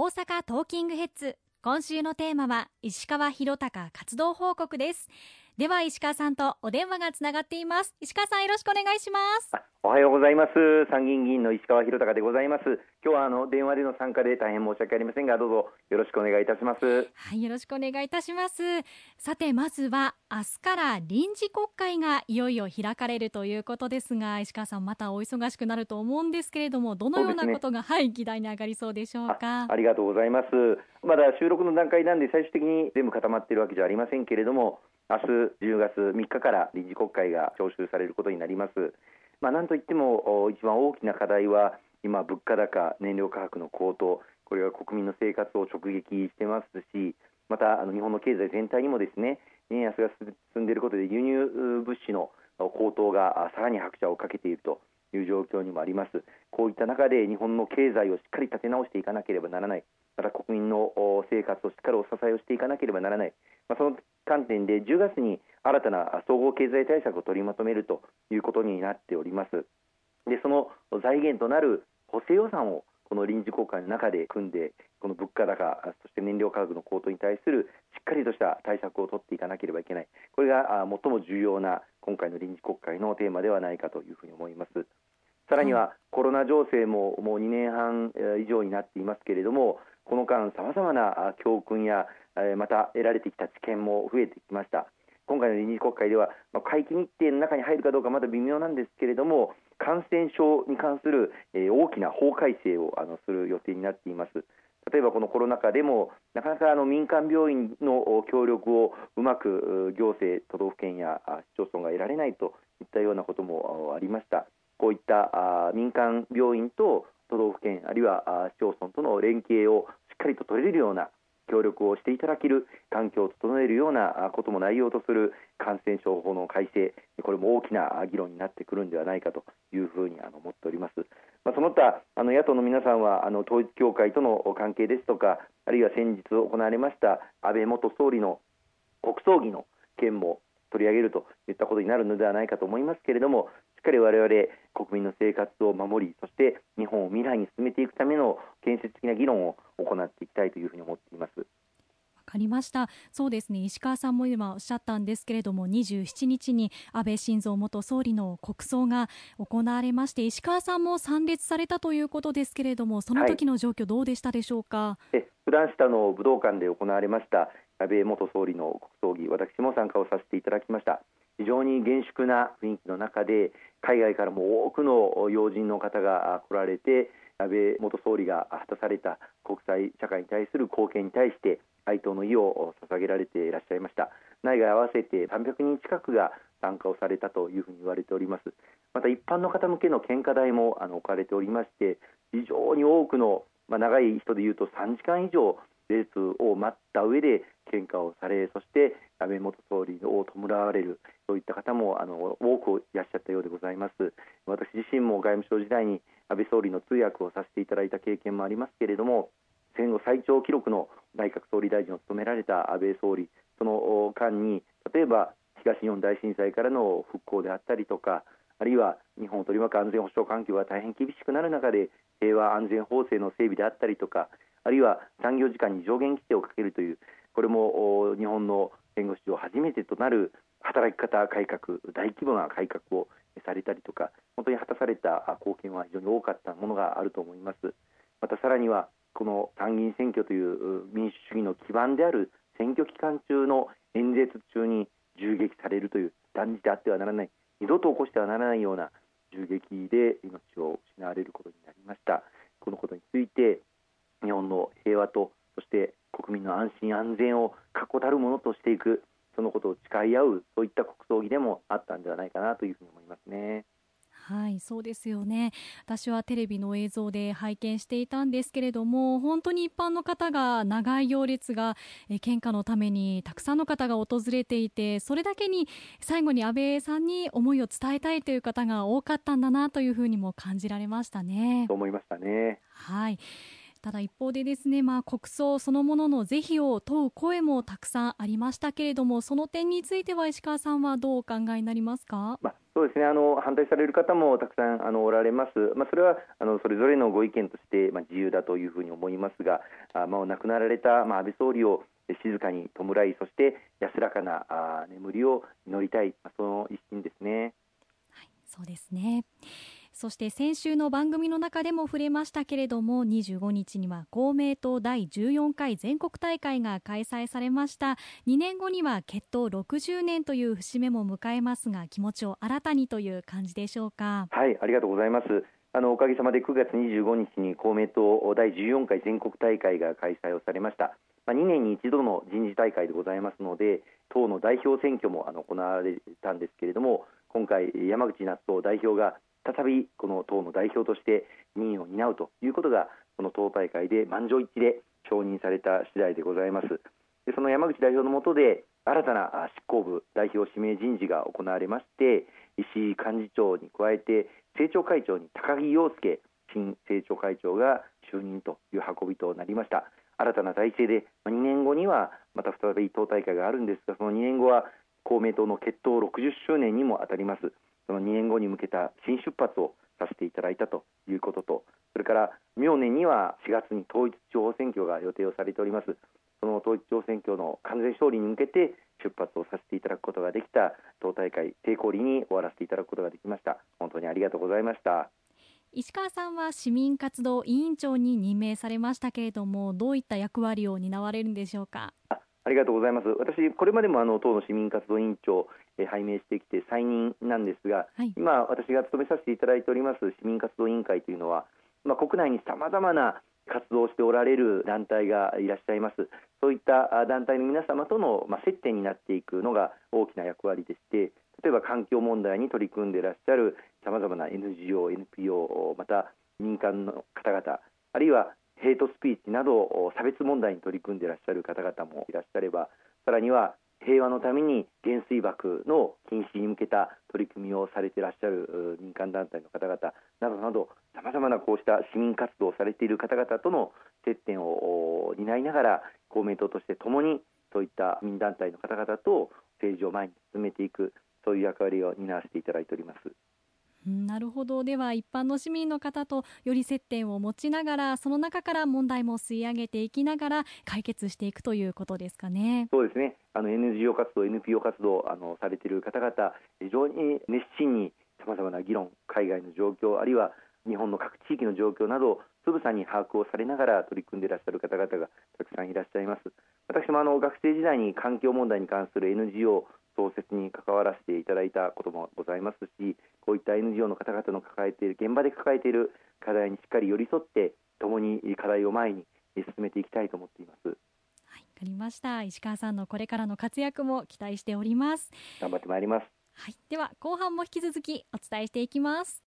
大阪トーキングヘッズ。今週のテーマは石川博隆活動報告です。では石川さんとお電話がつながっています。石川さんよろしくお願いします。おはようございます。参議院議員の石川博隆でございます。今日はあの電話での参加で大変申し訳ありませんがどうぞよろしくお願いいたします。はいよろしくお願いいたします。さてまずは明日から臨時国会がいよいよ開かれるということですが石川さんまたお忙しくなると思うんですけれどもどのようなことが、ね、はい議題に上がりそうでしょうか？ありがとうございます。まだ収録の段階なんで最終的に全部固まっているわけじゃありませんけれども明日10月3日から臨時国会が召集されることになります。まあ、なんといっても一番大きな課題は今、物価高、燃料価格の高騰、これが国民の生活を直撃してますし、また日本の経済全体にもですね円安が進んでいることで輸入物資の高騰がさらに拍車をかけているという状況にもあります。こういった中で日本の経済をしっかり立て直していかなければならない、また国民の生活をしっかりお支えをしていかなければならない、まあ、その観点で10月に新たな総合経済対策を取りまとめるということになっております。でその財源となる補正予算をこの臨時国会の中で組んでこの物価高そして燃料価格の高騰に対するしっかりとした対策を取っていかなければいけない。これが最も重要な今回の臨時国会のテーマではないかというふうに思います。さらにはコロナ情勢ももう2年半以上になっていますけれどもこの間さまざまな教訓やまた得られてきた知見も増えてきました。今回の臨時国会では、ま、会期日程の中に入るかどうかまだ微妙なんですけれども感染症に関する、え、大きな法改正をあのする予定になっています。例えばこのコロナ禍でもなかなかあの民間病院の協力をうまく行政都道府県や市町村が得られないといったようなこともありました。こういった民間病院と都道府県あるいは市町村との連携をしっかりと取れるような協力をしていただける環境を整えるようなことも内容とする感染症法の改正これも大きな議論になってくるんではないかというふうに思っております。まあ、その他あの野党の皆さんはあの統一教会との関係ですとかあるいは先日行われました安倍元総理の国葬儀の件も取り上げるといったことになるのではないかと思いますけれどもっかり我々国民の生活を守りそして日本を未来に進めていくための建設的な議論を行っていきたいというふうに思っています。かりました。そうですね。石川さんも今おっしゃったんですけれども27日に安倍晋三元総理の国葬が行われまして石川さんも参列されたということですけれどもその時の状況どうでしたでしょうか、はい、普段下の武道館で行われました安倍元総理の国葬儀私も参加をさせていただきました非常に厳粛な雰囲気の中で海外からも多くの要人の方が来られて安倍元総理が果たされた国際社会に対する貢献に対して哀悼の意を捧げられていらっしゃいました。内外合わせて300人近くが参加をされたというふうに言われております。また一般の方向けの献花台もあの置かれておりまして非常に多くの、まあ、長い人でいうと3時間以上列を待った上で献花をされそして安倍元総理を弔われるそういった方もあの多くいらっしゃったようでございます。私自身も外務省時代に安倍総理の通訳をさせていただいた経験もありますけれども戦後最長記録の内閣総理大臣を務められた安倍総理その間に例えば東日本大震災からの復興であったりとかあるいは日本を取り巻く安全保障環境が大変厳しくなる中で平和安全法制の整備であったりとかあるいは産業時間に上限規制をかけるというこれも日本の戦後史上初めてとなる働き方改革大規模な改革をされたりとか本当に果たされた貢献は非常に多かったものがあると思います。またさらにはこの参議院選挙という民主主義の基盤である選挙期間中の演説中に銃撃されるという断じてあってはならない二度と起こしてはならないような銃撃で命を失われることになりましたこのことについて日本の平和とそして国民の安心安全を確固たるものとしていくそのことを誓い合うそういった国葬儀でもあったんではないかなというふうに思いますね。はいそうですよね私はテレビの映像で拝見していたんですけれども本当に一般の方が長い行列が献花のためにたくさんの方が訪れていてそれだけに最後に安倍さんに思いを伝えたいという方が多かったんだなというふうにも感じられましたね。そう思いましたねはいただ一方でですね、まあ、国葬そのものの是非を問う声もたくさんありましたけれどもその点については石川さんはどうお考えになりますか、まあ、そうですねあの反対される方もたくさんあのおられます、まあ、それはあのそれぞれのご意見として、まあ、自由だというふうに思いますが、あまあ、亡くなられた、まあ、安倍総理を静かに弔い、そして安らかなあ眠りを祈りたい、まあ、その一心ですね。はい、そうですね。そして先週の番組の中でも触れましたけれども25日には公明党第14回全国大会が開催されました。2年後には決闘60年という節目も迎えますが気持ちを新たにという感じでしょうか？はいありがとうございます。あのおかげさまで9月25日に公明党第14回全国大会が開催をされました、まあ、2年に一度の人事大会でございますので党の代表選挙もあの行われたんですけれども今回山口那須代表が再びこの党の代表として任意を担うということがこの党大会で満場一致で承認された次第でございます。でその山口代表の下で新たな執行部代表指名人事が行われまして石井幹事長に加えて政調会長に高木陽介新政調会長が就任という運びとなりました。新たな体制で2年後にはまた再び党大会があるんですがその2年後は公明党の結党60周年にもあたります。その2年後に向けた新出発をさせていただいたということとそれから明年には4月に統一地方選挙が予定をされております。その統一地方選挙の完全勝利に向けて出発をさせていただくことができた党大会成功裏に終わらせていただくことができました。本当にありがとうございました。石川さんは市民活動委員長に任命されましたけれどもどういった役割を担われるんでしょうか？ありがとうございます。私、これまでもあの党の市民活動委員長、え拝命してきて再任なんですが、はい、今、私が務めさせていただいております市民活動委員会というのは、まあ、国内にさまざまな活動をしておられる団体がいらっしゃいます。そういった団体の皆様との、まあ、接点になっていくのが大きな役割でして、例えば環境問題に取り組んでいらっしゃるさまざまな NGO、NPO、また民間の方々、あるいはヘイトスピーチなど差別問題に取り組んでいらっしゃる方々もいらっしゃればさらには平和のために原水爆の禁止に向けた取り組みをされていらっしゃる民間団体の方々などなどさまざまなこうした市民活動をされている方々との接点を担いながら公明党としてともにそういった民団体の方々と政治を前に進めていくそういう役割を担わせていただいております。なるほど。では一般の市民の方とより接点を持ちながらその中から問題も吸い上げていきながら解決していくということですかね。そうですね。あの NGO 活動 NPO 活動あのされている方々非常に熱心にさまざまな議論海外の状況あるいは日本の各地域の状況などつぶさに把握をされながら取り組んでいらっしゃる方々がたくさんいらっしゃいます。私もあの学生時代に環境問題に関する NGO 創設に関わらせていただいたこともございますしこういった NGO の方々の抱えている現場で抱えている課題にしっかり寄り添って共に課題を前に進めていきたいと思っています。はい、わかりました。石川さんのこれからの活躍も期待しております。頑張ってまいります。はい、では後半も引き続きお伝えしていきます。